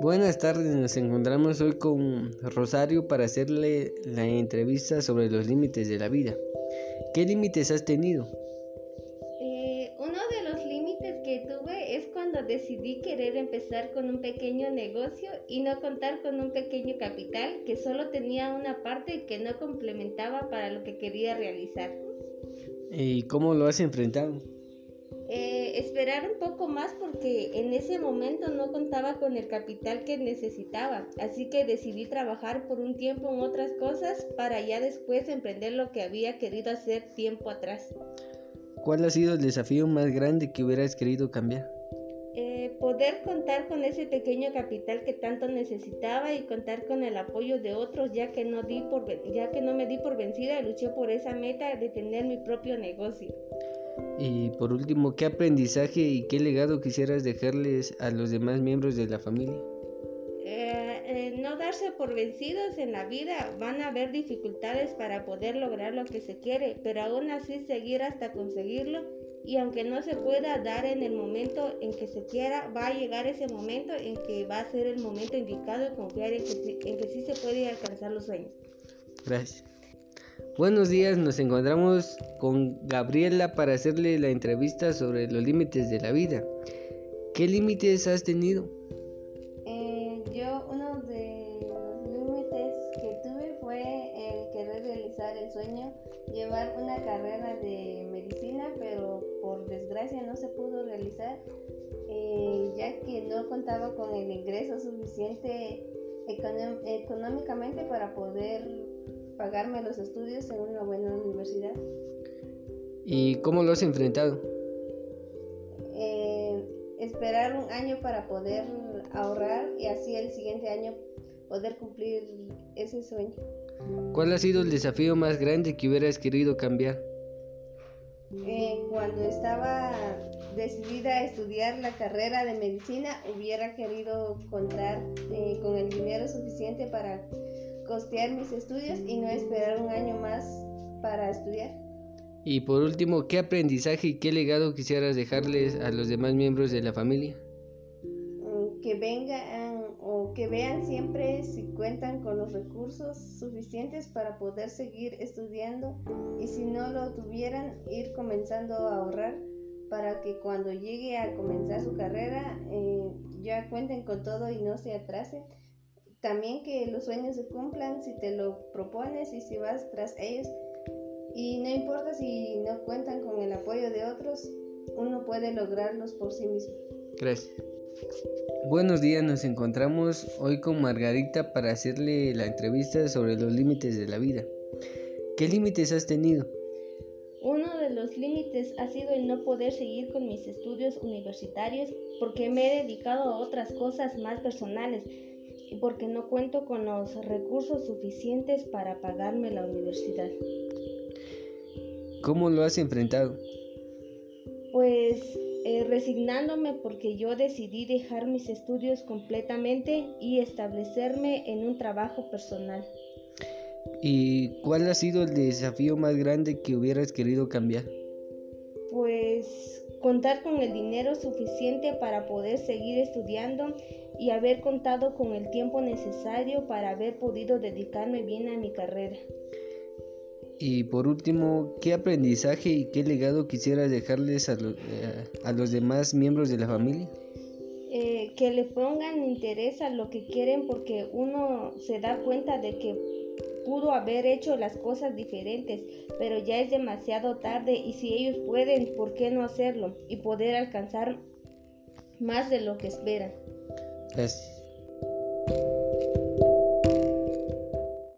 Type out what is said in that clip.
Buenas tardes, nos encontramos hoy con Rosario para hacerle la entrevista sobre los límites de la vida. ¿Qué límites has tenido? Eh, uno de los límites que tuve es cuando decidí querer empezar con un pequeño negocio y no contar con un pequeño capital que solo tenía una parte que no complementaba para lo que quería realizar. ¿Y cómo lo has enfrentado? Eh, esperar un poco más porque en ese momento no contaba con el capital que necesitaba, así que decidí trabajar por un tiempo en otras cosas para ya después emprender lo que había querido hacer tiempo atrás. ¿Cuál ha sido el desafío más grande que hubieras querido cambiar? Eh, poder contar con ese pequeño capital que tanto necesitaba y contar con el apoyo de otros ya que no di por ya que no me di por vencida luché por esa meta de tener mi propio negocio. Y por último, ¿qué aprendizaje y qué legado quisieras dejarles a los demás miembros de la familia? Eh, eh, no darse por vencidos en la vida, van a haber dificultades para poder lograr lo que se quiere, pero aún así seguir hasta conseguirlo y aunque no se pueda dar en el momento en que se quiera, va a llegar ese momento en que va a ser el momento indicado y confiar en que, en que sí se puede alcanzar los sueños. Gracias. Buenos días, nos encontramos con Gabriela para hacerle la entrevista sobre los límites de la vida. ¿Qué límites has tenido? Eh, yo uno de los límites que tuve fue el querer realizar el sueño, llevar una carrera de medicina, pero por desgracia no se pudo realizar, eh, ya que no contaba con el ingreso suficiente económicamente para poder pagarme los estudios en una buena universidad. ¿Y cómo lo has enfrentado? Eh, esperar un año para poder ahorrar y así el siguiente año poder cumplir ese sueño. ¿Cuál ha sido el desafío más grande que hubieras querido cambiar? Eh, cuando estaba decidida a estudiar la carrera de medicina, hubiera querido contar eh, con el dinero suficiente para costear mis estudios y no esperar un año más para estudiar. Y por último, ¿qué aprendizaje y qué legado quisieras dejarles a los demás miembros de la familia? Mm, que vengan o que vean siempre si cuentan con los recursos suficientes para poder seguir estudiando y si no lo tuvieran, ir comenzando a ahorrar para que cuando llegue a comenzar su carrera eh, ya cuenten con todo y no se atrasen también que los sueños se cumplan si te lo propones y si vas tras ellos. Y no importa si no cuentan con el apoyo de otros, uno puede lograrlos por sí mismo. Gracias. Buenos días, nos encontramos hoy con Margarita para hacerle la entrevista sobre los límites de la vida. ¿Qué límites has tenido? Uno de los límites ha sido el no poder seguir con mis estudios universitarios porque me he dedicado a otras cosas más personales y porque no cuento con los recursos suficientes para pagarme la universidad. ¿Cómo lo has enfrentado? Pues eh, resignándome porque yo decidí dejar mis estudios completamente y establecerme en un trabajo personal. ¿Y cuál ha sido el desafío más grande que hubieras querido cambiar? Pues contar con el dinero suficiente para poder seguir estudiando y haber contado con el tiempo necesario para haber podido dedicarme bien a mi carrera. Y por último, ¿qué aprendizaje y qué legado quisieras dejarles a, eh, los demás miembros de la familia? Eh, que le pongan interés a lo que quieren porque uno se da cuenta de que pudo haber hecho las cosas diferentes, pero ya es demasiado tarde y si ellos pueden, ¿por qué no hacerlo? Y poder alcanzar más de lo que esperan. Gracias.